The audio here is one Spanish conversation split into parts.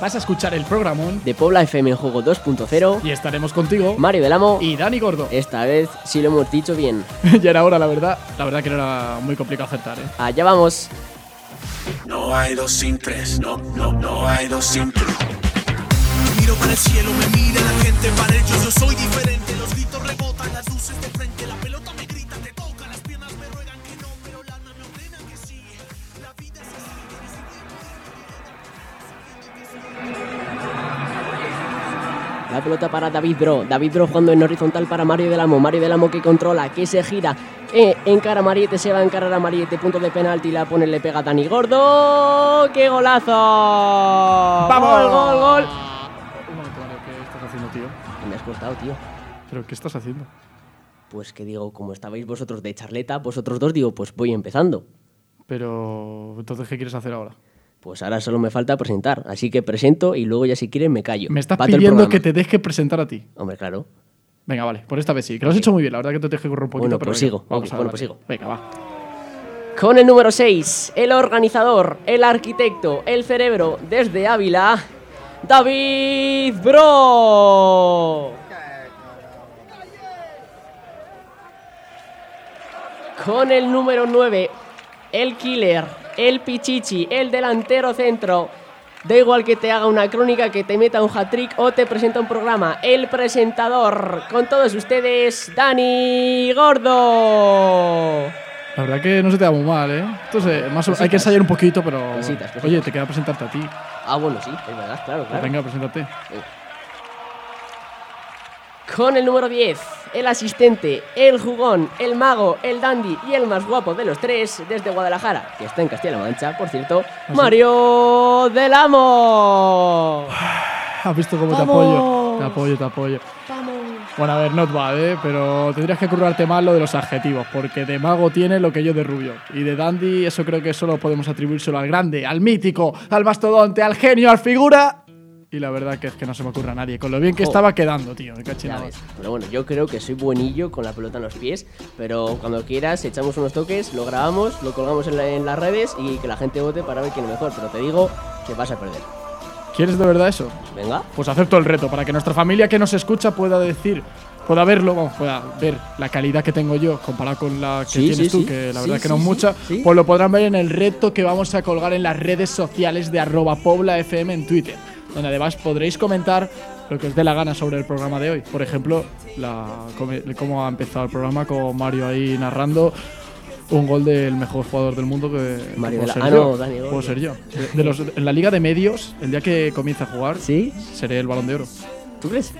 Vas a escuchar el programón De Pobla FM en Juego 2.0, y estaremos contigo Mario del Amo. y Dani Gordo. Esta vez sí lo hemos dicho bien. ya era hora, la verdad. La verdad que no era muy complicado acertar, ¿eh? Allá vamos. No hay dos sin tres, no, no, no hay dos sin tres. Miro para el cielo, me mira la gente, para ellos yo soy diferente. Los La pelota para David Bro. David Bro jugando en horizontal para Mario del Amo. Mario del Amo que controla, que se gira. Que encara a Mariette, se va a encarar a Mariette. Punto de penalti. La pone, le pega a Dani Gordo. ¡Qué golazo! ¡Vamos! ¡Gol, gol, gol! Un momento, Mario, ¿qué estás haciendo, tío? Me has cortado, tío. ¿Pero qué estás haciendo? Pues que digo, como estabais vosotros de charleta, vosotros dos, digo, pues voy empezando. Pero, entonces, ¿qué quieres hacer ahora? Pues ahora solo me falta presentar. Así que presento y luego ya si quieres me callo. Me estás el pidiendo que te deje presentar a ti. Hombre, claro. Venga, vale, por esta vez sí. Que lo has hecho muy bien, la verdad que te deje correr un poquito. Bueno, pero pues venga, sigo. Vamos Ok, a bueno, pues sigo. Venga, va. Con el número 6, el organizador, el arquitecto, el cerebro desde Ávila, David Bro. Con el número 9, el killer, el pichichi, el delantero centro. Da igual que te haga una crónica, que te meta un hat-trick o te presenta un programa. El presentador, con todos ustedes, Dani Gordo. La verdad que no se te da muy mal, ¿eh? Entonces, más o- hay Cositas. que ensayar un poquito, pero. Cositas, cositas. Oye, te queda presentarte a ti. Ah, bueno, sí, es verdad, claro, Pues claro. venga, preséntate. Con el número 10, el asistente, el jugón, el mago, el dandy y el más guapo de los tres desde Guadalajara, que está en Castilla-La Mancha, por cierto, sí? Mario del Amo. ¿Has visto cómo te ¡Vamos! apoyo? Te apoyo, te apoyo. Bueno, a ver, not bad, ¿eh? Pero tendrías que currarte más lo de los adjetivos, porque de mago tiene lo que yo de rubio. Y de dandy, eso creo que solo podemos atribuírselo al grande, al mítico, al mastodonte, al genio, al figura. Y la verdad que es que no se me ocurre a nadie. Con lo bien que estaba quedando, tío. Me. Pero bueno, yo creo que soy buenillo con la pelota en los pies, pero cuando quieras echamos unos toques, lo grabamos, lo colgamos en, la- en las redes y que la gente vote para ver quién es mejor, pero te digo que vas a perder. ¿Quieres de verdad eso? Venga. Pues acepto el reto para que nuestra familia que nos escucha pueda decir, pueda verlo, vamos, pueda ver la calidad que tengo yo comparada con la que Sí, tienes sí, tú, sí. que la verdad que no es mucha, pues lo podrán ver en el reto que vamos a colgar en las redes sociales de arroba poblafm en Twitter, donde además podréis comentar lo que os dé la gana sobre el programa de hoy. Por ejemplo, la, cómo ha empezado el programa con Mario ahí narrando. Un gol del mejor jugador del mundo que, que Mario puedo de la- ser ah, no, Dani. Puedo ser yo. De- de los- en la liga de medios, el día que comience a jugar, ¿Sí? seré el balón de oro. ¿Tú crees?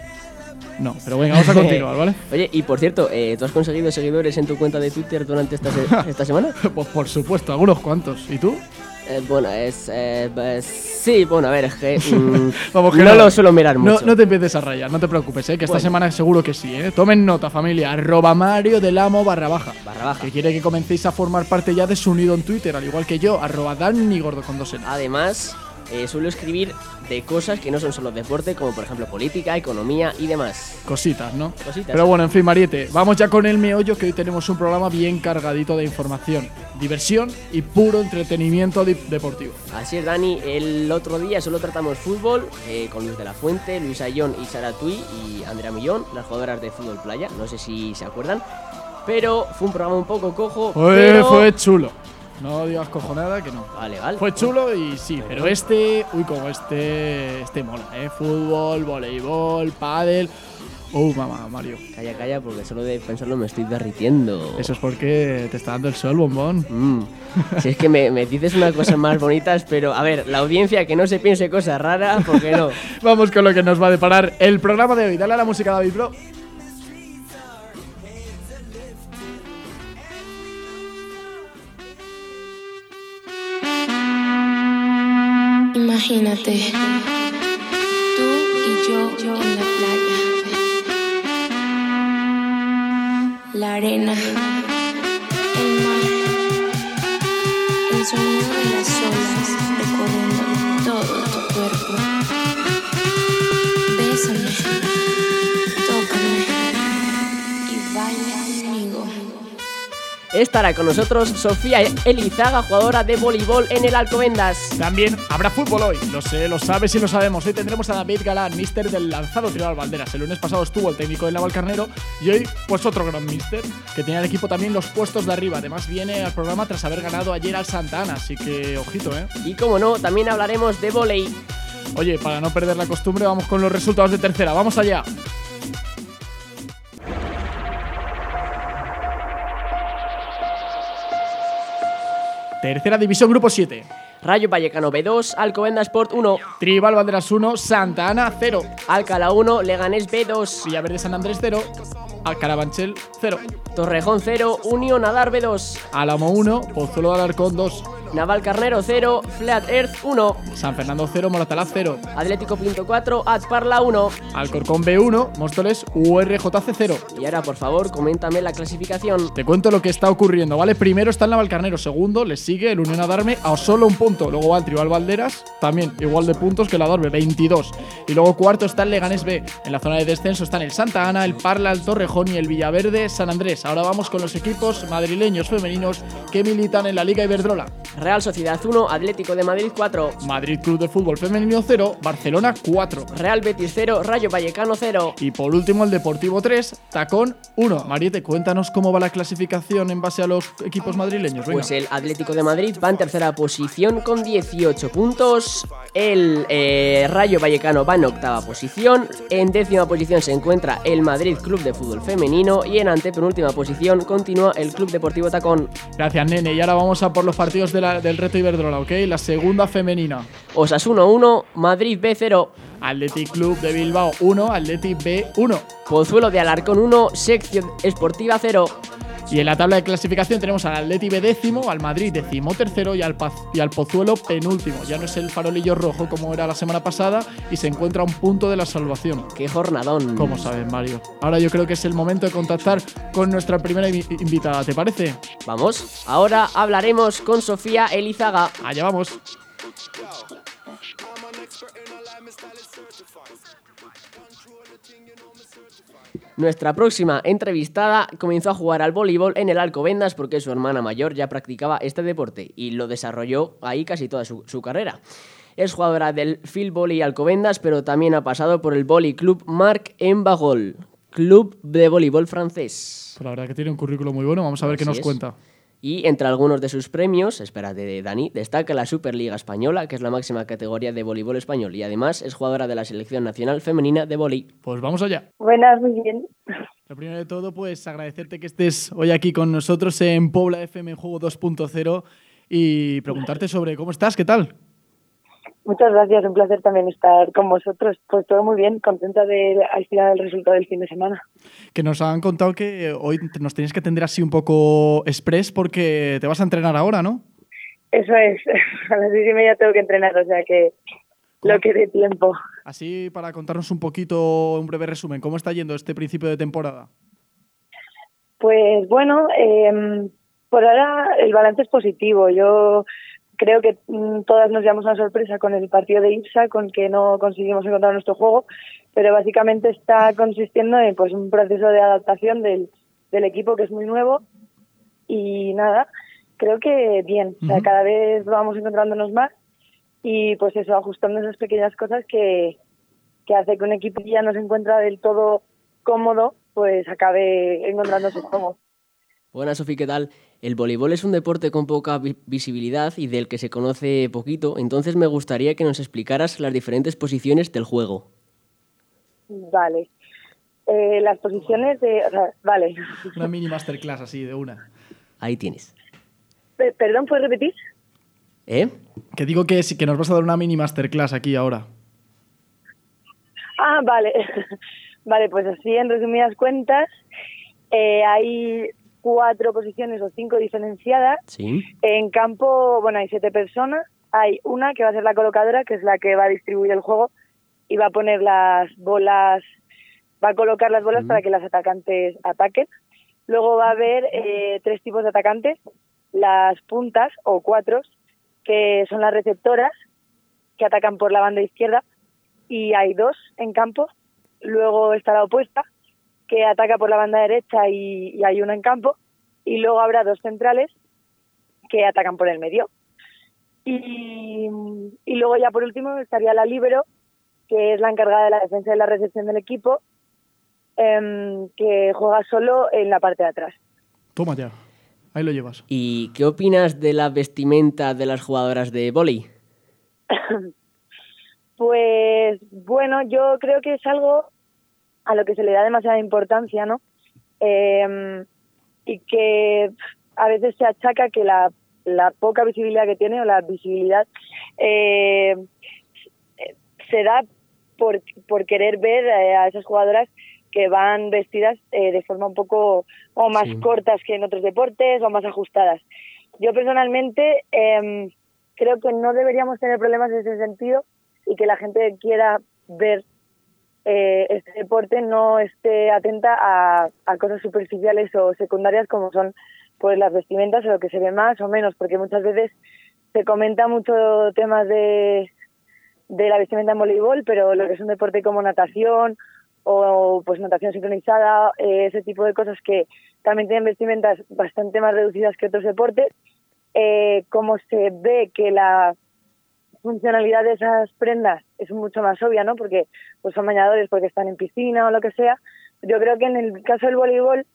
No, pero venga, vamos a continuar, ¿vale? Oye, y por cierto, eh, ¿tú has conseguido seguidores en tu cuenta de Twitter durante esta, se- esta semana? Pues por supuesto, algunos cuantos. ¿Y tú? Eh, bueno, es. eh, sí, bueno, a ver, es que. mm, Vamos, que no, lo suelo mirar mucho. no te empieces a rayar, no te preocupes, ¿eh? que esta Bueno. semana seguro que sí. ¿eh? Tomen nota, familia. Arroba Mario del Amo barra baja. Barra baja. Que quiere que comencéis a formar parte ya de su nido en Twitter, al igual que yo. Arroba Dani Gordo con dos. Además, eh, suelo escribir de cosas que no son solo deporte, como por ejemplo política, economía y demás. Cositas, ¿no? Cositas. Pero bueno, en fin, Mariette, vamos ya con el meollo, que hoy tenemos un programa bien cargadito de información, diversión y puro entretenimiento deportivo. Así es, Dani. El otro día solo tratamos fútbol eh, con Luis de la Fuente, Luis Ayón y Sara Tui y Andrea Millón, las jugadoras de fútbol playa. No sé si se acuerdan. Pero fue un programa un poco cojo. Pero... fue chulo. No digas cojonada que no. Vale, vale. Fue chulo y sí, pero este, uy, como este, este mola, ¿eh? Fútbol, voleibol, pádel. Oh, mamá, Mario. Calla, calla, porque solo de pensarlo me estoy derritiendo. Eso es porque te está dando el sol, bombón. Mm. Si es que me, me dices unas cosas más bonitas, pero a ver, la audiencia que no se piense cosas raras, porque no. Vamos con lo que nos va a deparar el programa de hoy. Dale a la música, David, bro. Imagínate, tú y yo en la playa, la arena, el mar, el sonido de las olas recorriendo todo tu cuerpo. Estará con nosotros Sofía Elizaga, jugadora de voleibol en el Alcobendas. También habrá fútbol hoy, lo sé, lo sabes y lo sabemos. Hoy tendremos a David Galán, mister del lanzado Tribal Banderas. El lunes pasado estuvo el técnico del Navalcarnero y hoy, pues otro gran mister que tenía el equipo también los puestos de arriba. Además, viene al programa tras haber ganado ayer al Santa Ana, así que ojito, ¿eh? Y como no, también hablaremos de volei. Oye, para no perder la costumbre, vamos con los resultados de tercera. ¡Vamos allá! Tercera división, grupo 7. Rayo Vallecano B2, Alcobendas Sport 1, Tribal Banderas 1, Santa Ana 0. Alcalá 1, Leganés B2, Villaverde San Andrés 0. Alcarabanchel 0. Torrejón 0, Unión Adar B2, Álamo 1. Pozuelo de Alarcón 2. Naval Carnero 0, Flat Earth 1, San Fernando 0. Moratalaz 0. Atlético Pinto 4, Azparla 1. Alcorcón B1. Móstoles URJC 0. Y ahora, por favor, coméntame la clasificación. Te cuento lo que está ocurriendo, ¿vale? Primero está el Navalcarnero, segundo le sigue el Unión Adarme a solo un punto. Luego va el Tribal Valderas, también igual de puntos que el Adarme, 22. Y luego cuarto está el Leganés B. En la zona de descenso están el Santa Ana, el Parla, el Torrejón y el Villaverde San Andrés. Ahora vamos con los equipos madrileños femeninos que militan en la Liga Iberdrola. Real Sociedad 1, Atlético de Madrid 4, Madrid Club de Fútbol Femenino 0, Barcelona 4. Real Betis 0, Rayo Vallecano 0. Y por último el Deportivo 3, Tacón 1. Mariette, cuéntanos cómo va la clasificación en base a los equipos madrileños. Venga. Pues el Atlético de Madrid va en tercera posición con 18 puntos. El eh, Rayo Vallecano va en octava posición. En décima posición se encuentra el Madrid Club de Fútbol Femenino. Y en antepenúltima posición continúa el Club Deportivo Tacón. Gracias, nene. Y ahora vamos a por los partidos de la- del reto Iberdrola, ¿ok? La segunda femenina. Osasuna 1, Madrid B 0. Athletic Club de Bilbao 1, Athletic B 1. Pozuelo de Alarcón 1, Sección Esportiva 0. Y en la tabla de clasificación tenemos al Athletic B décimo, al Madrid décimo tercero y al, Paz- y al Pozuelo penúltimo. Ya no es el farolillo rojo como era la semana pasada y se encuentra a un punto de la salvación. Qué jornadón. Como saben, Mario. Ahora yo creo que es el momento de contactar con nuestra primera invi- invitada, ¿te parece? Vamos, ahora hablaremos con Sofía Elizaga. Allá vamos. Nuestra próxima entrevistada comenzó a jugar al voleibol en el Alcobendas porque su hermana mayor ya practicaba este deporte y lo desarrolló ahí casi toda su, su carrera. Es jugadora del Field Volley Alcobendas, pero también ha pasado por el Volley Club Marc en Bagol, club de voleibol francés. Pues la verdad que tiene un currículo muy bueno. Vamos a ver qué nos es. cuenta. Y entre algunos de sus premios, espérate, Dani, destaca la Superliga Española, que es la máxima categoría de voleibol español, y además es jugadora de la Selección Nacional Femenina de Volley. Pues vamos allá. Buenas, muy bien. Lo primero de todo, pues agradecerte que estés hoy aquí con nosotros en Pobla FM en Juego 2.0 y preguntarte sobre cómo estás, qué tal. Muchas gracias, un placer también estar con vosotros. Pues todo muy bien, contenta de al final del resultado del fin de semana. Que nos han contado que hoy nos tienes que atender así un poco express porque te vas a entrenar ahora, ¿no? Eso es, a las seis y media tengo que entrenar, o sea que lo que dé tiempo. Así para contarnos un poquito, un breve resumen, ¿cómo está yendo este principio de temporada? Pues bueno, eh, por ahora el balance es positivo. Yo creo que mm, todas nos llevamos una sorpresa con el partido de IPSA, con que no conseguimos encontrar nuestro juego, pero básicamente está consistiendo en pues un proceso de adaptación del, del equipo que es muy nuevo y nada, creo que bien, o sea, cada vez vamos encontrándonos más y pues eso, ajustando esas pequeñas cosas que, que hace que un equipo que ya no se encuentra del todo cómodo, pues acabe encontrando su juego. Buenas, Sofi, ¿qué tal? El voleibol es un deporte con poca vi- visibilidad y del que se conoce poquito, entonces me gustaría que nos explicaras las diferentes posiciones del juego. Vale. Eh, las posiciones de... O sea, vale. Una mini masterclass así, de una. Ahí tienes. Pe- Perdón, ¿puedes repetir? ¿Eh? Que digo que sí, que nos vas a dar una mini masterclass aquí ahora. Ah, vale. vale, pues así en resumidas cuentas, eh, hay cuatro posiciones o cinco diferenciadas. Sí. En campo, bueno, hay siete personas. Hay una que va a ser la colocadora, que es la que va a distribuir el juego y va a poner las bolas, va a colocar las bolas Mm. para que las atacantes ataquen. Luego va a haber eh, tres tipos de atacantes, las puntas o cuatros, que son las receptoras, que atacan por la banda izquierda, y hay dos en campo. Luego está la opuesta, que ataca por la banda derecha y, y hay una en campo. y luego habrá dos centrales que atacan por el medio. Y, y luego ya por último estaría la libero, que es la encargada de la defensa y la recepción del equipo, em, que juega solo en la parte de atrás. Toma ya. Ahí lo llevas. ¿Y qué opinas de la vestimenta de las jugadoras de vóley? Pues bueno, yo creo que es algo a lo que se le da demasiada importancia, ¿no? Eh, y que a veces se achaca que la, la, poca visibilidad que tiene o la visibilidad eh, se da por, por querer ver eh, a esas jugadoras que van vestidas eh, de forma un poco o más Sí. cortas que en otros deportes o más ajustadas. Yo personalmente em, creo que no deberíamos tener problemas en ese sentido y que la gente quiera ver eh, este deporte no esté atenta a, cosas superficiales o secundarias como son pues las vestimentas o lo que se ve más o menos, porque muchas veces se comenta mucho temas de, de la vestimenta en voleibol, pero lo que es un deporte como natación o pues natación sincronizada, eh, ese tipo de cosas que también tienen vestimentas bastante más reducidas que otros deportes, eh, como se ve que la funcionalidad de esas prendas es mucho más obvia, ¿no? Porque pues son bañadores porque están en piscina o lo que sea. Yo creo que en el caso del voleibol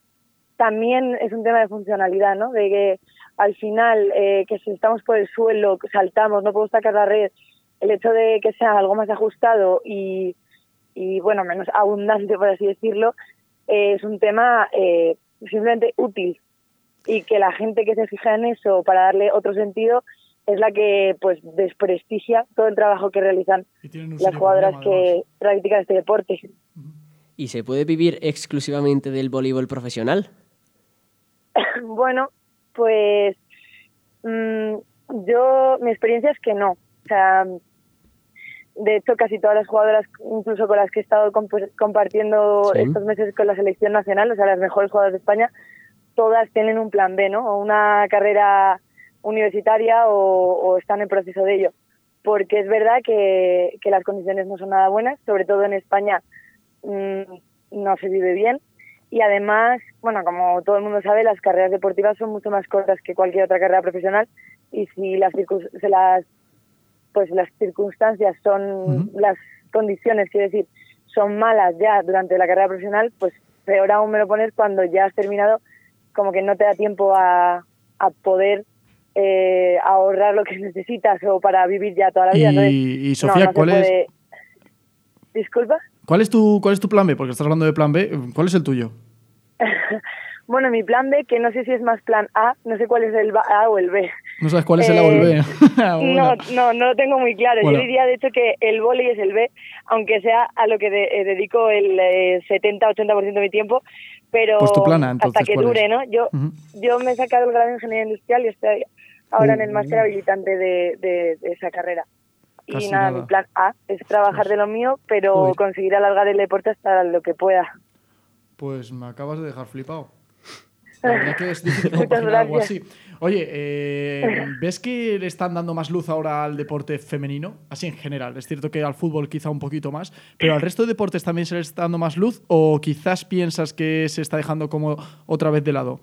también es un tema de funcionalidad, ¿no? De que al final, eh, que si estamos por el suelo, saltamos, no podemos sacar la red, el hecho de que sea algo más ajustado y, y bueno, menos abundante, por así decirlo, eh, es un tema eh, simplemente útil y que la gente que se fija en eso para darle otro sentido es la que pues desprestigia todo el trabajo que realizan las jugadoras problema, que practican este deporte. ¿Y se puede vivir exclusivamente del voleibol profesional? bueno, pues mm, yo, mi experiencia es que no. O sea, de hecho, casi todas las jugadoras, incluso con las que he estado comp- compartiendo Sí. estos meses con la selección nacional, o sea, las mejores jugadoras de España, todas tienen un plan B, ¿no? O una carrera universitaria o, o están en proceso de ello. Porque es verdad que, que las condiciones no son nada buenas, sobre todo en España mm, no se vive bien. Y además, bueno, como todo el mundo sabe, las carreras deportivas son mucho más cortas que cualquier otra carrera profesional. Y si las, se las pues las circunstancias son Ujú. las condiciones, quiero decir, son malas ya durante la carrera profesional, pues peor aún me lo pones cuando ya has terminado, como que no te da tiempo a, a poder eh, ahorrar lo que necesitas o para vivir ya toda la vida. Entonces, Y, y no, Sofía, no ¿cuál, es, puede- Disculpa. ¿cuál, es tu, ¿cuál es tu plan B? Porque estás hablando de plan B. ¿Cuál es el tuyo? Bueno, mi plan B, que no sé si es más plan A, no sé cuál es el A o el B. No sabes cuál es el A o el B. Eh, No, no, no lo tengo muy claro. Bueno. Yo diría, de hecho, que el vóley es el B, aunque sea a lo que de- eh, dedico el eh, 70-80% de mi tiempo, pero Pues tu plan A, entonces, hasta que ¿cuál dure, es? ¿no? Yo, yo me he sacado el grado de Ingeniería Industrial y estoy ahora en el máster habilitante de, de- de esa carrera. Y nada, nada. mi plan A es trabajar de lo mío, pero Joder. conseguir alargar el deporte hasta lo que pueda. Pues me acabas de dejar flipado. La verdad que es difícil Muchas compaginar algo así. gracias. Oye, eh, ¿ves que le están dando más luz ahora al deporte femenino? Así en general. Es cierto que al fútbol quizá un poquito más, pero al resto de deportes también se le está dando más luz o quizás piensas que se está dejando como otra vez de lado.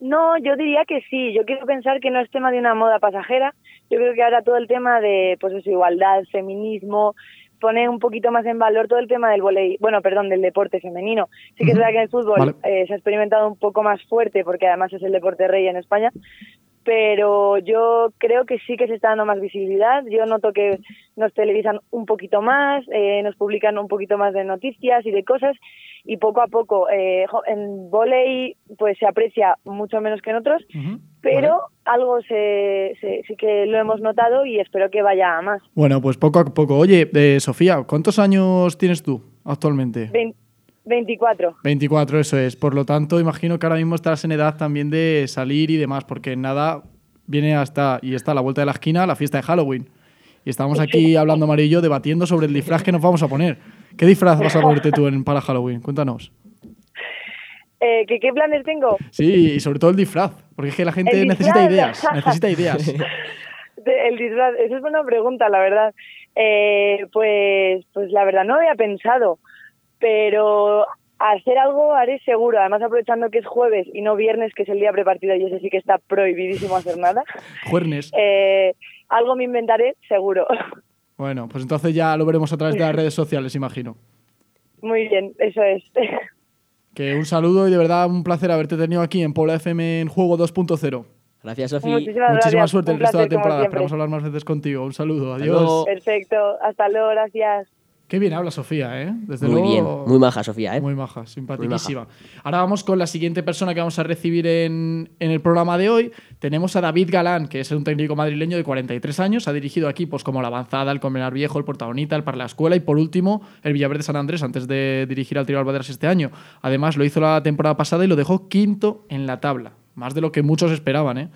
No, yo diría que sí. Yo quiero pensar que no es tema de una moda pasajera. Yo creo que ahora todo el tema de pues eso, igualdad, feminismo, pone un poquito más en valor todo el tema del volei, bueno, perdón, del deporte femenino. Sí que es verdad que el fútbol Vale. eh, se ha experimentado un poco más fuerte porque además es el deporte rey en España, pero yo creo que sí que se está dando más visibilidad. Yo noto que nos televisan un poquito más, eh, nos publican un poquito más de noticias y de cosas y poco a poco eh, en volei pues se aprecia mucho menos que en otros, pero Vale. algo se, se- sí que lo hemos notado y espero que vaya a más. Bueno, pues poco a poco. Oye, eh, Sofía, ¿cuántos años tienes tú actualmente? Vein- 24. 24, eso es. Por lo tanto, imagino que ahora mismo estás en edad también de salir y demás, porque nada viene hasta y está a la vuelta de la esquina la fiesta de Halloween. Y estamos aquí hablando, yo, debatiendo sobre el disfraz que nos vamos a poner. ¿Qué disfraz vas a ponerte tú en, para Halloween? Cuéntanos. Eh, ¿que, ¿Qué planes tengo? Sí, y sobre todo el disfraz, porque es que la gente necesita ideas, necesita ideas. De- El disfraz, esa es buena pregunta, la verdad. Eh, pues, pues la verdad no había pensado, pero hacer algo haré seguro, además aprovechando que es jueves y no viernes, que es el día prepartido y ese sí que está prohibidísimo hacer nada. Juernes. Eh, algo me inventaré seguro. Bueno, pues entonces ya lo veremos a través de las redes sociales, imagino. Muy bien, eso es. Que un saludo y de verdad un placer haberte tenido aquí en Puebla FM en Juego 2.0. Gracias, Sofi. Muchísimas Muchísima suerte el resto de la temporada. Esperamos hablar más veces contigo. Un saludo, adiós. Perfecto, hasta luego, gracias. Qué bien habla Sofía, ¿eh? Desde Muy luego, bien, muy maja, Sofía, ¿eh? Muy maja, simpaticísima. Ahora vamos con la siguiente persona que vamos a recibir en, en el programa de hoy. Tenemos a David Galán, que es un técnico madrileño de 43 años. Ha dirigido equipos como la Avanzada, el Comenar Viejo, el Portagonita, el Parla Escuela y por último el Villaverde San Andrés antes de dirigir al Trio Albaderas este año. Además lo hizo la temporada pasada y lo dejó quinto en la tabla. Más de lo que muchos esperaban, ¿eh?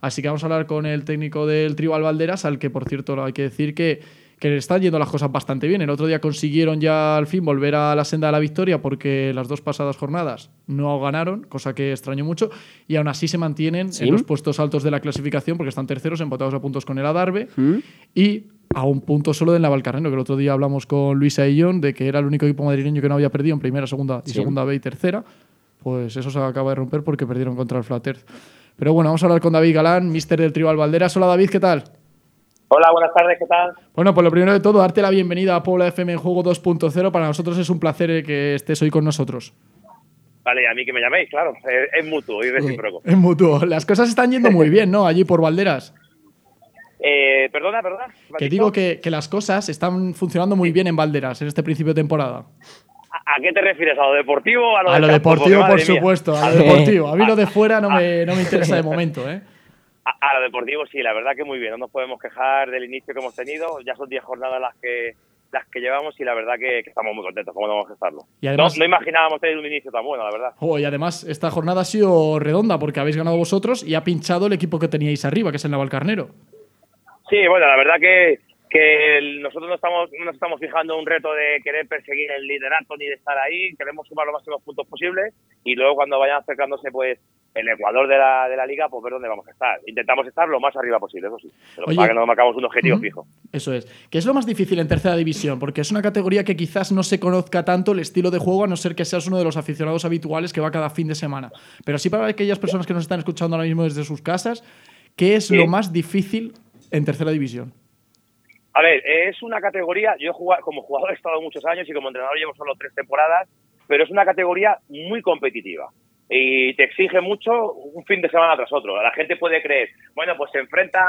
Así que vamos a hablar con el técnico del Trio Albalderas, al que por cierto hay que decir que que le están yendo las cosas bastante bien. El otro día consiguieron ya al fin volver a la senda de la victoria porque las dos pasadas jornadas no ganaron, cosa que extrañó mucho, y aún así se mantienen ¿Sí? en los puestos altos de la clasificación porque están terceros, empatados a puntos con el Adarve y a un punto solo del Navalcarnero, que el otro día hablamos con Luisa Illón de que era el único equipo madrileño que no había perdido en primera, segunda y Sí. segunda B y tercera. Pues eso se acaba de romper porque perdieron contra el Flat Earth. Pero bueno, vamos a hablar con David Galán, mister del Trio Albalderas. Hola David, ¿qué tal? Hola, buenas tardes, ¿qué tal? Bueno, pues lo primero de todo, darte la bienvenida a Puebla FM en Juego 2.0. Para nosotros es un placer que estés hoy con nosotros. Vale, a mí que me llaméis, claro, es, es mutuo y recíproco. En mutuo. Las cosas están yendo muy bien, ¿no? Allí por Valderas. Eh, perdona, perdona. ¿me has Que digo que, que las cosas están funcionando muy bien en Valderas en este principio de temporada. ¿A, a qué te refieres? ¿A lo deportivo o a lo A lo campo? deportivo, Porque, por mía, supuesto. A lo deportivo. A mí lo de fuera no me, no me interesa de momento, ¿eh? A, a lo deportivo sí, la verdad que muy bien. No nos podemos quejar del inicio que hemos tenido. Ya son 10 jornadas las que las que llevamos y la verdad que, que estamos muy contentos. ¿Cómo no vamos a estarlo? Y además- no, no imaginábamos tener un inicio tan bueno, la verdad. Oh, y además, esta jornada ha sido redonda porque habéis ganado vosotros y ha pinchado el equipo que teníais arriba, que es el Navalcarnero. Sí, bueno, la verdad que, que nosotros no estamos, no nos estamos fijando un reto de querer perseguir el liderato ni de estar ahí, queremos sumar los máximos puntos posibles y luego cuando vayan acercándose pues el ecuador de la, de la liga, pues ver dónde vamos a estar. Intentamos estar lo más arriba posible, eso sí. Pero Oye. para que no marcamos un objetivo fijo. Eso es. ¿Qué es lo más difícil en tercera división? Porque es una categoría que quizás no se conozca tanto el estilo de juego, a no ser que seas uno de los aficionados habituales que va cada fin de semana. Pero sí para aquellas personas que nos están escuchando ahora mismo desde sus casas, ¿qué es Sí. lo más difícil en tercera división? A ver, es una categoría, yo como jugador he estado muchos años y como entrenador llevo solo tres temporadas, pero es una categoría muy competitiva y te exige mucho un fin de semana tras otro. La gente puede creer, bueno, pues se enfrenta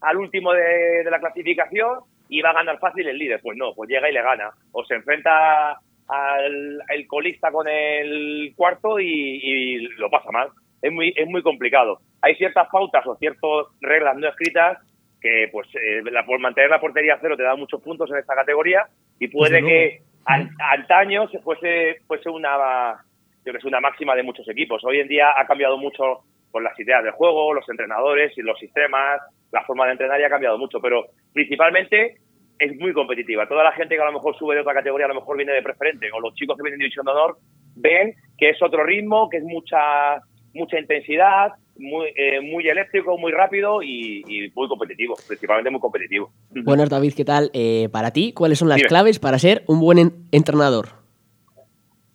al último de, la clasificación y va a ganar fácil el líder. Pues no, pues llega y le gana. O se enfrenta al colista con el cuarto y, y lo pasa mal. Es muy, es muy complicado. Hay ciertas pautas o ciertas reglas no escritas que pues eh, la, por mantener la portería a cero te da muchos puntos en esta categoría y puede luego. que an- antaño se fuese fuese una yo que sé, una máxima de muchos equipos. Hoy en día ha cambiado mucho por las ideas del juego, los entrenadores y los sistemas, la forma de entrenar ya ha cambiado mucho, pero principalmente es muy competitiva. Toda la gente que a lo mejor sube de otra categoría, a lo mejor viene de preferente, o los chicos que vienen de división de honor, ven que es otro ritmo, que es mucha mucha intensidad, muy, eh, muy eléctrico, muy rápido y, y muy competitivo, principalmente muy competitivo. Buenas, David, ¿qué tal? Eh, para ti, ¿cuáles son las Dime. claves para ser un buen en- entrenador?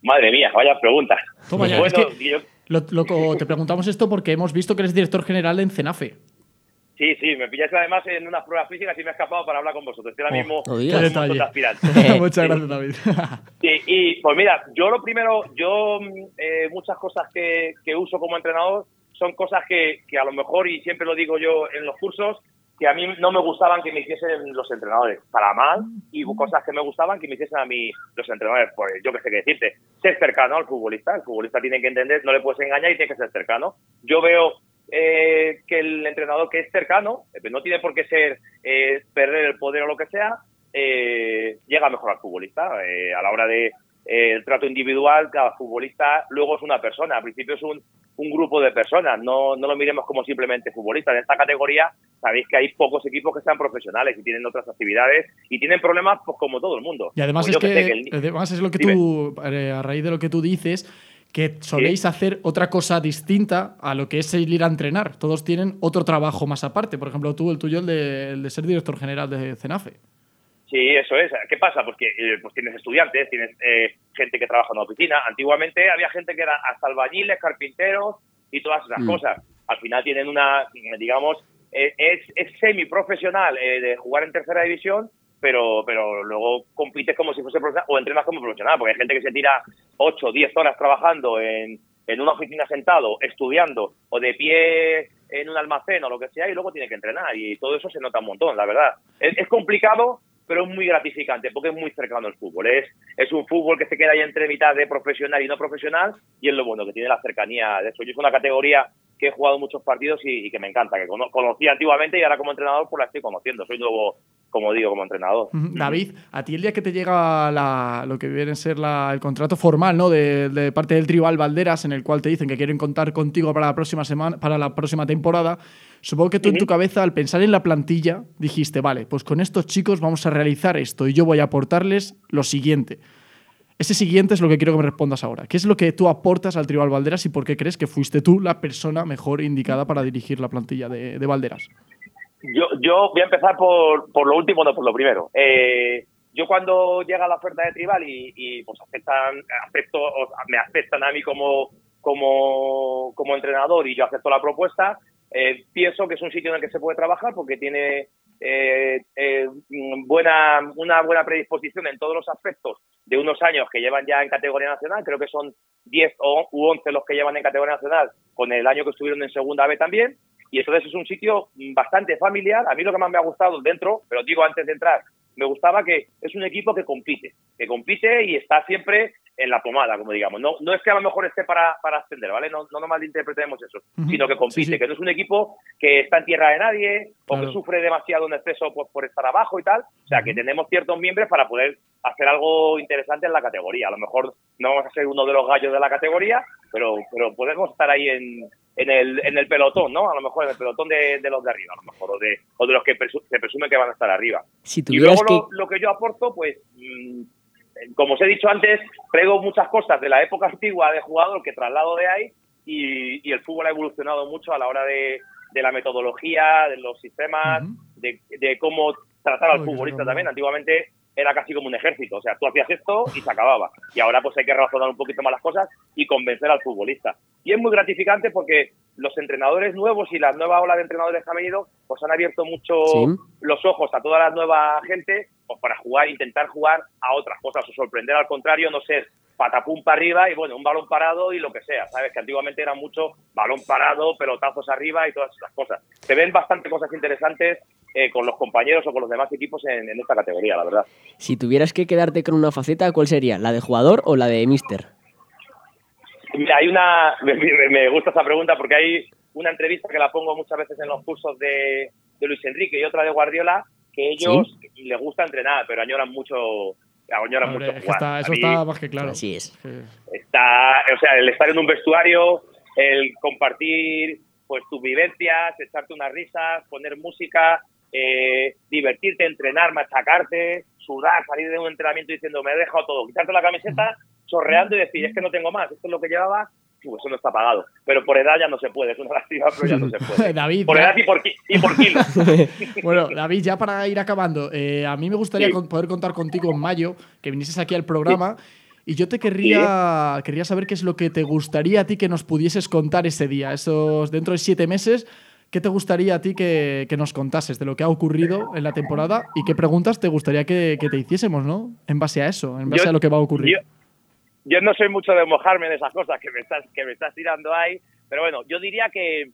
Madre mía, vaya preguntas. Toma ya, Bueno, es que- yo- Lo- lo- te preguntamos esto porque hemos visto que eres director general en Cenafe. sí, sí, me pillaste además en unas pruebas físicas y me he escapado para hablar con vosotros. Estoy ahora Oh, mismo detalle. aspirantes. Muchas gracias, David. Sí, y pues mira, yo lo primero, yo eh, muchas cosas que, que uso como entrenador son cosas que, que a lo mejor, y siempre lo digo yo en los cursos, que a mí no me gustaban que me hiciesen los entrenadores, para mal, y cosas que me gustaban que me hiciesen a mí los entrenadores. Pues yo qué sé qué decirte, ser cercano al futbolista, el futbolista tiene que entender, no le puedes engañar y tiene que ser cercano. Yo veo eh, que el entrenador que es cercano, eh, no tiene por qué ser eh, perder el poder o lo que sea, eh, llega mejor al futbolista. Eh, a la hora de el trato individual, cada futbolista luego es una persona. Al principio es un, un grupo de personas. No, no lo miremos como simplemente futbolistas. En esta categoría sabéis que hay pocos equipos que sean profesionales y tienen otras actividades y tienen problemas pues como todo el mundo. Y además Pues es yo que, sé el- además es lo que Dime. tú, eh, a raíz de lo que tú dices, que soléis hacer otra cosa distinta a lo que es ir a entrenar. Todos tienen otro trabajo más aparte. Por ejemplo, tú, el tuyo, el de, el de ser director general de Cenafe. Sí, eso es. ¿Qué pasa? Pues que eh, pues tienes estudiantes, tienes eh, gente que trabaja en la oficina. Antiguamente había gente que era hasta albañiles, carpinteros y todas esas Mm. cosas. Al final tienen una, digamos, eh, es, es semi-profesional eh, de jugar en tercera división, pero, pero luego compites como si fuese profesional o entrenas como profesional, porque hay gente que se tira 8 o 10 horas trabajando en, en una oficina sentado, estudiando o de pie en un almacén o lo que sea y luego tiene que entrenar y todo eso se nota un montón, la verdad. Es, es complicado, pero es muy gratificante porque es muy cercano el fútbol. Es, es un fútbol que se queda ahí entre mitad de profesional y no profesional y es lo bueno, que tiene la cercanía de eso. Yo es una categoría que he jugado muchos partidos y, y que me encanta, que cono- conocía antiguamente y ahora como entrenador pues la estoy conociendo. Soy nuevo, como digo, como entrenador. David, a ti el día que te llega la- lo que viene a ser la- el contrato formal ¿no? de, de parte del Tribal Valderas, en el cual te dicen que quieren contar contigo para la próxima semana, para la próxima temporada, supongo que tú en tu cabeza, al pensar en la plantilla, dijiste, vale, pues con estos chicos vamos a realizar esto y yo voy a aportarles lo siguiente. Ese siguiente es lo que quiero que me respondas ahora. ¿Qué es lo que tú aportas al Tribal Valderas y por qué crees que fuiste tú la persona mejor indicada para dirigir la plantilla de, de Valderas? Yo, yo voy a empezar por, lo último, no por lo primero. Eh, yo cuando llega la oferta de Tribal y, pues aceptan, acepto, me aceptan a mí como entrenador y yo acepto la propuesta, eh, pienso que es un sitio en el que se puede trabajar porque tiene eh, eh, buena, una buena predisposición en todos los aspectos de unos años que llevan ya en categoría nacional, creo que son 10 o, u 11 los que llevan en categoría nacional, con el año que estuvieron en segunda B también, y entonces es un sitio bastante familiar. A mí lo que más me ha gustado dentro, pero digo antes de entrar, me gustaba que es un equipo que compite, que compite y está siempre en la pomada, como digamos. No, no es que a lo mejor esté para, para ascender, ¿vale? No, no malinterpretemos eso, sino que compite, Sí, sí. que no es un equipo que está en tierra de nadie o que sufre demasiado en exceso por, por estar abajo y tal. O sea, que tenemos ciertos miembros para poder hacer algo interesante en la categoría. A lo mejor no vamos a ser uno de los gallos de la categoría, pero, pero podemos estar ahí en, en, el, en el pelotón, ¿no? A lo mejor en el pelotón de, de los de arriba, a lo mejor, o de, o de los que presu- se presume que van a estar arriba. Si Y luego que... lo, lo que yo aporto, pues, mm, como os he dicho antes, traigo muchas cosas de la época antigua de jugador que traslado de ahí y, y el fútbol ha evolucionado mucho a la hora de, de la metodología, de los sistemas, de, de cómo tratar al futbolista también. Antiguamente era casi como un ejército, o sea, tú hacías esto y se acababa. Y ahora pues hay que razonar un poquito más las cosas y convencer al futbolista. Y es muy gratificante porque los entrenadores nuevos y la nueva ola de entrenadores que han venido pues han abierto mucho Sí. los ojos a toda la nueva gente pues para jugar, intentar jugar a otras cosas o sorprender al contrario, no ser patapum para arriba y bueno, un balón parado y lo que sea, ¿sabes? Que antiguamente era mucho balón parado, pelotazos arriba y todas esas cosas. Se ven bastante cosas interesantes eh, con los compañeros o con los demás equipos en, en esta categoría, la verdad. Si tuvieras que quedarte con una faceta, ¿cuál sería? ¿La de jugador o la de mister? Mira, hay una, me, gusta esa pregunta porque hay una entrevista que la pongo muchas veces en los cursos de, de Luis Enrique y otra de Guardiola, que ellos les gusta entrenar, pero añoran mucho, añoran Hombre, mucho jugar. está- eso mí está más que claro. Así es. Está, o sea, el estar en un vestuario, el compartir pues tus vivencias, echarte unas risas, poner música, eh, divertirte, entrenar, machacarte, sudar, salir de un entrenamiento diciendo me he dejado todo, quitarte la camiseta, chorreando y decir es que no tengo más, esto es lo que llevaba, pues eso no está pagado. Pero por edad ya no se puede, es una lástima, pero ya no se puede. David, Por edad y por, ki- y por kilo. Bueno, David, ya para ir acabando, eh, a mí me gustaría Sí. con- poder contar contigo en mayo, que vinieses aquí al programa. Y yo te querría, querría saber qué es lo que te gustaría a ti que nos pudieses contar ese día, esos dentro de siete meses. ¿Qué te gustaría a ti que, que nos contases de lo que ha ocurrido en la temporada y qué preguntas te gustaría que, que te hiciésemos, ¿no? En base a eso, en base Yo- a lo que va a ocurrir. Yo, yo no soy mucho de mojarme en esas cosas que me estás, que me estás tirando ahí, pero bueno, yo diría que,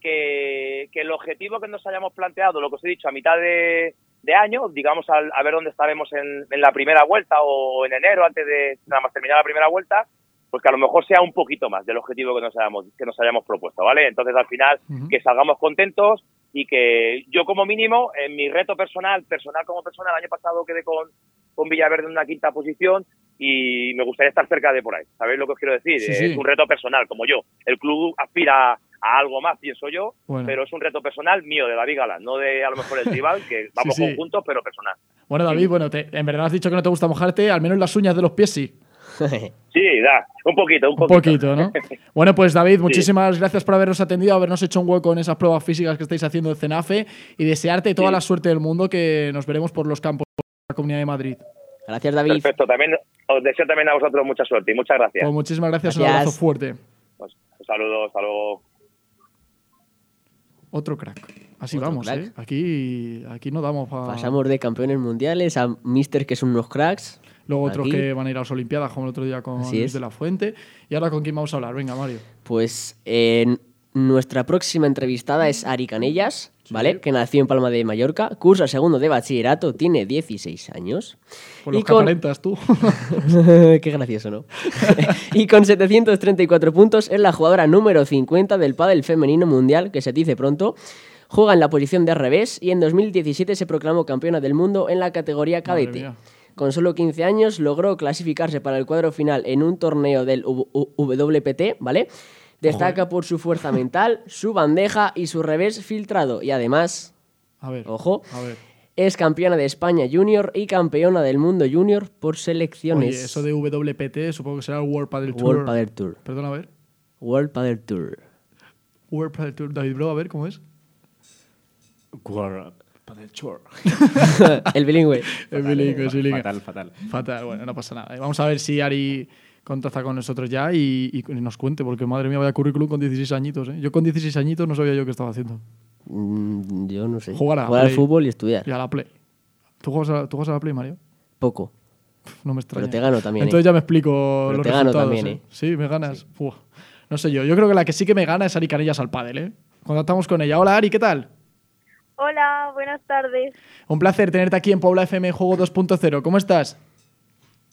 que, que el objetivo que nos hayamos planteado, lo que os he dicho, a mitad de, de año, digamos, al- a ver dónde estaremos en, en la primera vuelta o en enero, antes de nada más terminar la primera vuelta, pues que a lo mejor sea un poquito más del objetivo que nos hayamos, que nos hayamos propuesto, ¿vale? Entonces, al final, que salgamos contentos y que yo como mínimo, en mi reto personal, personal como persona, el año pasado quedé con, con Villaverde en una quinta posición y me gustaría estar cerca de por ahí. ¿Sabéis lo que os quiero decir? Sí, es un reto personal, como yo. El club aspira a algo más, pienso yo, Bueno. pero es un reto personal mío, de David Galán, no de a lo mejor el rival, que vamos sí. conjuntos, pero personal. Bueno, David, bueno, te- en verdad has dicho que no te gusta mojarte, al menos las uñas de los pies sí. Sí, da, un poquito, un Un poquito. poquito, ¿no? Bueno, pues David, muchísimas gracias por habernos atendido, habernos hecho un hueco en esas pruebas físicas que estáis haciendo de CENAFE y desearte toda Sí. la suerte del mundo que nos veremos por los campos. la Comunidad de Madrid. Gracias, David. Perfecto, también os deseo también a vosotros mucha suerte y muchas gracias. Pues muchísimas gracias, un Gracias. abrazo fuerte. Pues, un saludo, hasta luego. Otro crack. Así Otro vamos, crack. ¿eh? Aquí, aquí no damos para... Pasamos de campeones mundiales a Mister, que son unos cracks. Luego otros Aquí. que van a ir a las Olimpiadas, como el otro día con Así Luis es. de la Fuente. Y ahora con quién vamos a hablar. Venga, Mario. Pues eh, nuestra próxima entrevistada es Ari Canellas, ¿vale? Que nació en Palma de Mallorca, cursa segundo de bachillerato, tiene 16 años. Por los Y con- tú. Qué gracioso, ¿no? y con 734 puntos es la jugadora número 50 del pádel femenino mundial, que se dice pronto. Juega en la posición de revés y en 2017 se proclamó campeona del mundo en la categoría cadete. Con solo 15 años logró clasificarse para el cuadro final en un torneo del WPT, ¿vale? Destaca por su fuerza mental, su bandeja y su revés filtrado. Y además, A ver. ojo, A ver. es campeona de España Junior y campeona del mundo junior por Oye, selecciones. eso de WPT supongo que será el World Padel Tour. World Padel Tour. Perdona, a ver. World Padel Tour. World Padel Tour. David Bro, a ver cómo es. Padel Tour. el bilingüe. Es bilingüe, es bilingüe. Fatal, fatal. Fatal, bueno, no pasa nada. Vamos a ver si Ari contacta con nosotros ya y, y nos cuente, porque madre mía, vaya currículum con 16 añitos. ¿eh? Yo con 16 añitos no sabía yo qué estaba haciendo. Mm, Yo no sé. Jugar a al Play. fútbol y estudiar. Y a la Play. ¿Tú juegas a, ¿tú juegas a la Play, Mario? Poco. No me extraña. Pero te gano también, Entonces ¿eh? ya me explico Pero los te gano también, ¿eh? ¿eh? Sí, me ganas. No sé yo. Yo creo que la que sí que me gana es Ari Canellas al pádel, ¿eh? Contactamos con ella. Hola, Ari, ¿qué tal? Hola, buenas tardes. Un placer tenerte aquí en Pobla FM Juego 2.0. ¿Cómo estás?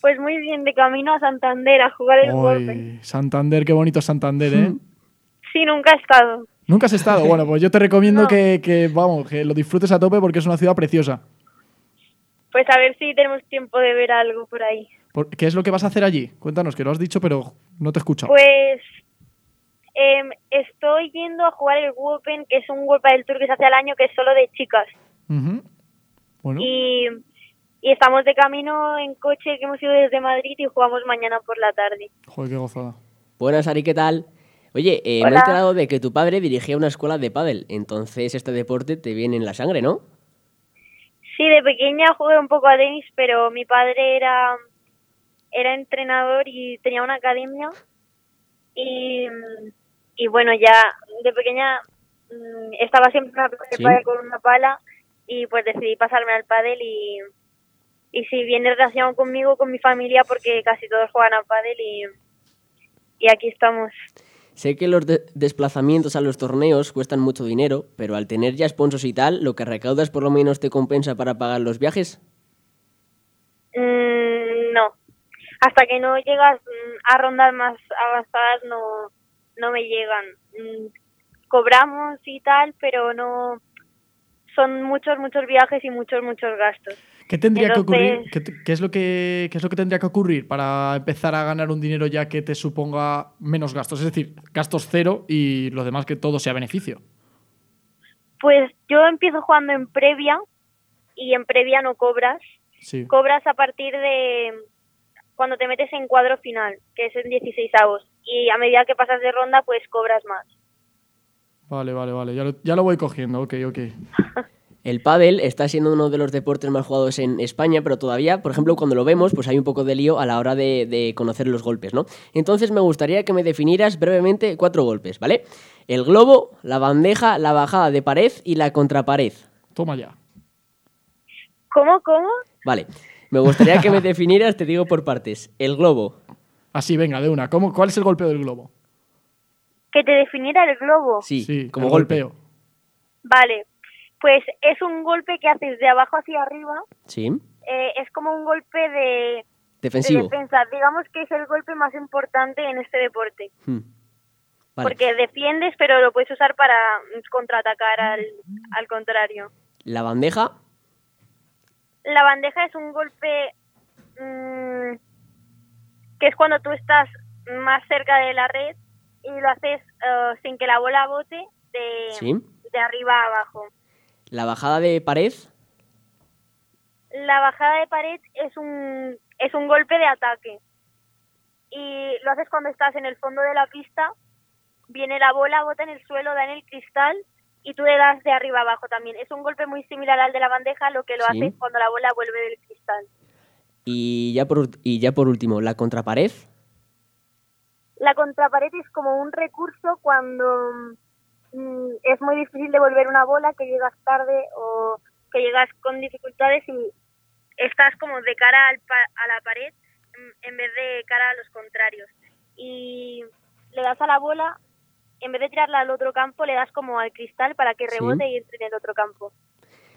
Pues muy bien, de camino a Santander a jugar el. Uy, Santander, qué bonito Santander, ¿eh? Sí, nunca he estado. Nunca has estado. Bueno, pues yo te recomiendo No. que, que, vamos, que lo disfrutes a tope porque es una ciudad preciosa. Pues a ver si tenemos tiempo de ver algo por ahí. ¿Qué es lo que vas a hacer allí? Cuéntanos, que lo has dicho, pero no te he escuchado. Pues em, estoy yendo a jugar el Open, que es un World del Tour que se hace al año, que es solo de chicas. Ujú. Bueno, Y, y estamos de camino en coche, que hemos ido desde Madrid y jugamos mañana por la tarde. joder, qué gozada. Buenas, Ari, ¿qué tal? Oye, eh, me he enterado de que tu padre dirigía una escuela de pádel. Entonces este deporte te viene en la sangre, ¿no? Sí, de pequeña jugué un poco a tenis, pero mi padre era, era entrenador y tenía una academia. Y, y bueno, ya de pequeña mm, estaba siempre en una Sí. pádel con una pala y pues decidí pasarme al pádel y, y sí, viene relacionado conmigo, con mi familia, porque casi todos juegan a pádel y, y aquí estamos. Sé que los de- desplazamientos a los torneos cuestan mucho dinero, pero al tener ya sponsors y tal, lo que recaudas por lo menos te compensa para pagar los viajes. Mm, no. Hasta que no llegas mm, a rondas más avanzadas no, no me llegan. Mm, cobramos y tal, pero no son muchos, muchos viajes y muchos, muchos gastos. ¿Qué tendría que ocurrir? ¿Qué, es lo que, ¿Qué es lo que tendría que ocurrir para empezar a ganar un dinero ya que te suponga menos gastos? Es decir, gastos cero y lo demás que todo sea beneficio. Pues yo empiezo jugando en previa y en previa no cobras. Sí. Cobras a partir de cuando te metes en cuadro final, que es en 16 avos. Y a medida que pasas de ronda, pues cobras más. Vale, vale, vale. Ya lo, ya lo voy cogiendo. Ok, ok. El pádel está siendo uno de los deportes más jugados en España, pero todavía, por ejemplo, cuando lo vemos, pues hay un poco de lío a la hora de, de conocer los golpes, ¿no? Entonces me gustaría que me definieras brevemente cuatro golpes, ¿vale? El globo, la bandeja, la bajada de pared y la contrapared. Toma ya. ¿Cómo, cómo? Vale. Me gustaría que me definieras, te digo por partes. El globo. Así, venga, de una. ¿Cómo, ¿Cuál es el golpeo del globo? Que te definiera el globo. Sí, como el golpe. golpeo. Vale, pues es un golpe que haces de abajo hacia arriba. Sí. eh, es como un golpe de, de Defensivo. defensa. Digamos que es el golpe más importante en este deporte. Hmm. Vale. Porque defiendes, pero lo puedes usar para mm, contraatacar al, al contrario. La bandeja. La bandeja es un golpe mm, que es cuando tú estás más cerca de la red y lo haces eh, sin que la bola bote de, Sí. de arriba a abajo. La bajada de pared. La bajada de pared es un, es un golpe de ataque. Y lo haces cuando estás en el fondo de la pista, viene la bola, bota en el suelo, da en el cristal y tú le das de arriba abajo también. Es un golpe muy similar al de la bandeja, lo que lo Sí. hace es cuando la bola vuelve del cristal. Y ya por, y ya por último, la contrapared. La contrapared es como un recurso cuando mm, es muy difícil devolver una bola, que llegas tarde o que llegas con dificultades y estás como de cara al pa- a la pared mm, en vez de cara a los contrarios. Y le das a la bola, en vez de tirarla al otro campo, le das como al cristal para que Sí. rebote y entre en el otro campo.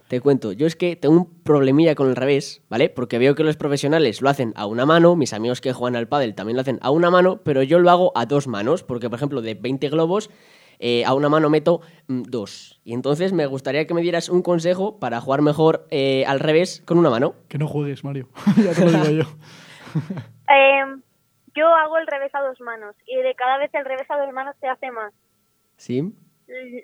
Te cuento, yo es que tengo un problemilla con el revés, ¿vale? Porque veo que los profesionales lo hacen a una mano, mis amigos que juegan al pádel también lo hacen a una mano, pero yo lo hago a dos manos, porque por ejemplo de 20 globos eh, a una mano meto mm, dos. Y entonces me gustaría que me dieras un consejo para jugar mejor eh, al revés con una mano. Que no juegues, Mario. ya te lo digo yo. Eh, yo hago el revés a dos manos y de cada vez el revés a dos manos se hace más. ¿Sí?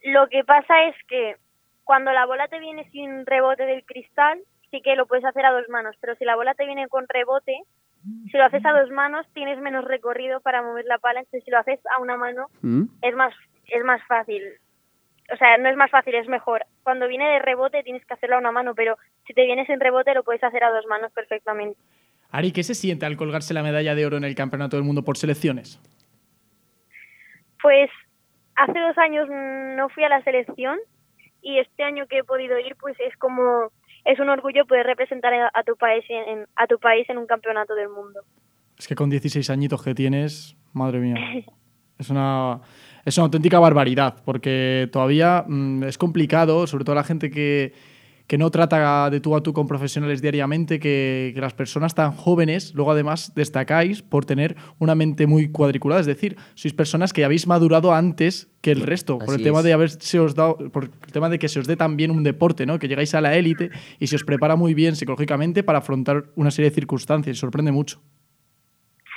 Lo que pasa es que cuando la bola te viene sin rebote del cristal, sí que lo puedes hacer a dos manos, pero si la bola te viene con rebote, si lo haces a dos manos tienes menos recorrido para mover la pala, entonces si lo haces a una mano ¿Mm? es más es más fácil. O sea, no es más fácil, es mejor. Cuando viene de rebote tienes que hacerlo a una mano, pero si te viene sin rebote lo puedes hacer a dos manos perfectamente. Ari, ¿qué se siente al colgarse la medalla de oro en el Campeonato del Mundo por selecciones? Pues hace dos años no fui a la selección y este año que he podido ir, pues es como es un orgullo poder representar a, a tu país en, a tu país en un campeonato del mundo. Es que con 16 añitos que tienes, madre mía. Es una, es una auténtica barbaridad, porque todavía mm, es complicado, sobre todo la gente que, que no trata de tú a tú con profesionales diariamente, que, que las personas tan jóvenes, luego además destacáis por tener una mente muy cuadriculada, es decir, sois personas que habéis madurado antes que el resto, por el tema es. de haberse os dado, por el tema de que se os dé también un deporte, ¿no? Que llegáis a la élite y se os prepara muy bien psicológicamente para afrontar una serie de circunstancias, y sorprende mucho.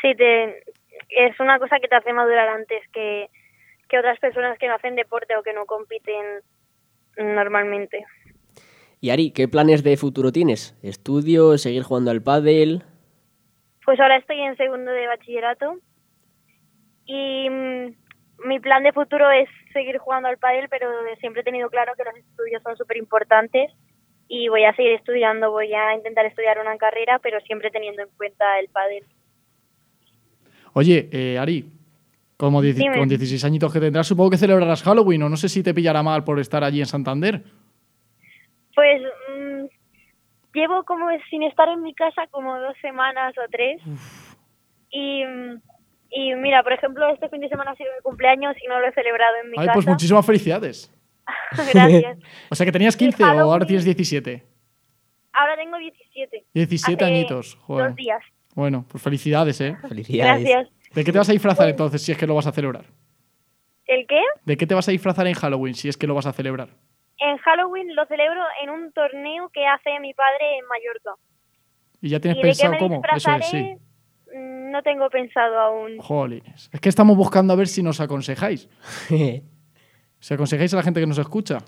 Sí, te, es una cosa que te hace madurar antes que, que otras personas que no hacen deporte o que no compiten normalmente. Y Ari, ¿qué planes de futuro tienes? ¿Estudio? ¿Seguir jugando al pádel? Pues ahora estoy en segundo de bachillerato y mm, mi plan de futuro es seguir jugando al pádel, pero siempre he tenido claro que los estudios son súper importantes y voy a seguir estudiando, voy a intentar estudiar una carrera, pero siempre teniendo en cuenta el pádel. Oye, eh, Ari, como Dime. con 16 añitos que tendrás, supongo que celebrarás Halloween, o no sé si te pillará mal por estar allí en Santander. Pues mm, llevo como sin estar en mi casa como dos semanas o tres y, y mira, por ejemplo, este fin de semana ha sido mi cumpleaños y no lo he celebrado en mi Ay, casa. pues muchísimas felicidades. Gracias. O sea que tenías 15 o ahora tienes 17. Ahora tengo 17. 17 Hace añitos, joder. Dos días. Bueno, pues felicidades, ¿eh? Felicidades. Gracias. ¿De qué te vas a disfrazar entonces si es que lo vas a celebrar? ¿El qué? ¿De qué te vas a disfrazar en Halloween si es que lo vas a celebrar? En Halloween lo celebro en un torneo que hace mi padre en Mallorca. ¿Y ya tienes ¿Y de qué pensado me cómo? Eso es, sí. Mm, No tengo pensado aún. Jolines. Es que estamos buscando a ver si nos aconsejáis. Si aconsejáis a la gente que nos escucha.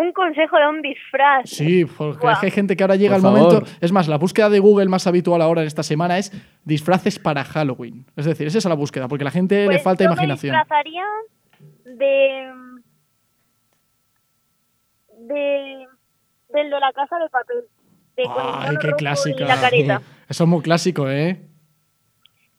Un consejo de un disfraz. Sí, porque que hay gente que ahora llega Por el favor. momento. Es más, la búsqueda de Google más habitual ahora en esta semana es disfraces para Halloween. Es decir, esa es la búsqueda, porque a la gente le Pues falta yo imaginación. Me disfrazaría de. de. del de la casa de papel. De Ay, qué clásica. La careta. Eso es muy clásico, ¿eh?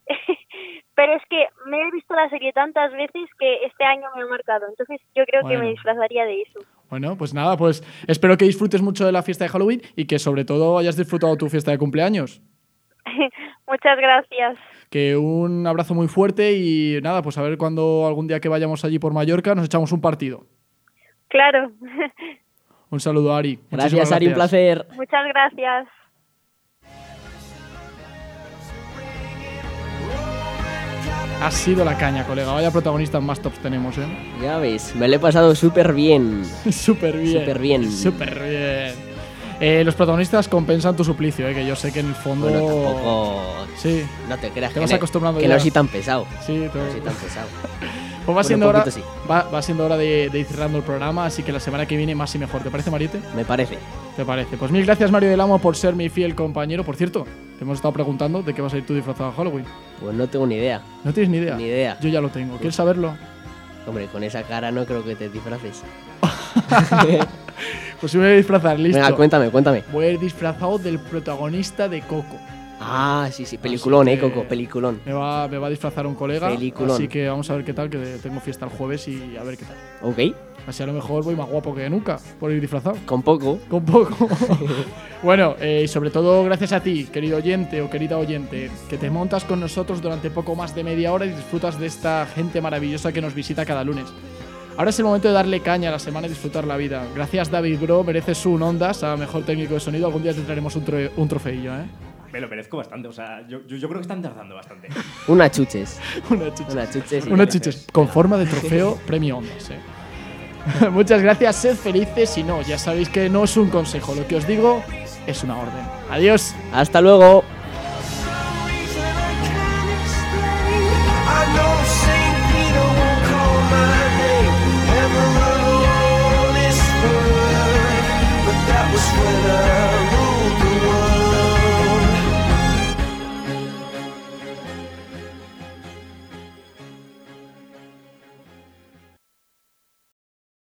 Pero es que me he visto la serie tantas veces que este año me ha marcado. Entonces yo creo que me disfrazaría de eso. Bueno, pues nada, pues espero que disfrutes mucho de la fiesta de Halloween y que sobre todo hayas disfrutado tu fiesta de cumpleaños. Muchas gracias. Que un abrazo muy fuerte y nada, pues a ver cuando algún día que vayamos allí por Mallorca nos echamos un partido. Claro. Un saludo, Ari. Gracias, Muchísimas Ari, un placer. Muchas gracias. Ha sido la caña, colega. Vaya protagonistas más tops tenemos, ¿eh? Ya ves, me lo he pasado súper bien. Súper bien. Súper bien. Súper bien. Eh, los protagonistas compensan tu suplicio, ¿eh? que yo sé que en el fondo. Bueno, tampoco. Sí, No te creas Te que, vas no- acostumbrando que ya. no soy tan pesado. sí. todo. No soy tan pesado. Pues va siendo, hora, sí. va, va siendo hora de, de ir cerrando el programa, así que la semana que viene más y mejor. ¿Te parece, Mariette? Me parece. ¿Te parece? Pues mil gracias, Mario del Amo, por ser mi fiel compañero. Por cierto, te hemos estado preguntando de qué vas a ir tú disfrazado a Halloween. Pues no tengo ni idea. ¿No tienes ni idea? Ni idea. Yo ya lo tengo. ¿Quieres saberlo? Hombre, con esa cara no creo que te disfraces. Pues me voy a disfrazar, listo. Venga, cuéntame, cuéntame. Voy a ir disfrazado del protagonista de Coco. Ah, sí, sí, peliculón, eh, Coco, peliculón. Me va, me va a disfrazar un colega. Peliculón. Así que vamos a ver qué tal, que tengo fiesta el jueves y a ver qué tal. Ok, Así a lo mejor voy más guapo que nunca por ir disfrazado. con poco. Con poco. bueno, eh, y sobre todo gracias a ti, querido oyente o querida oyente, que te montas con nosotros durante poco más de media hora y disfrutas de esta gente maravillosa que nos visita cada lunes. Ahora es el momento de darle caña a la semana y disfrutar la vida. Gracias David Bro, mereces un Ondas a mejor técnico de sonido. Algún día te traeremos un, tro- un trofeillo, ¿eh? Me lo merezco bastante, o sea, yo, yo, yo creo que están tardando bastante. Una chuches. Una chucha. Una chuches. Una chiches con forma de trofeo premio Ondas, ¿eh? Muchas gracias, sed felices y no, ya sabéis que no es un consejo, lo que os digo es una orden. Adiós. Hasta luego.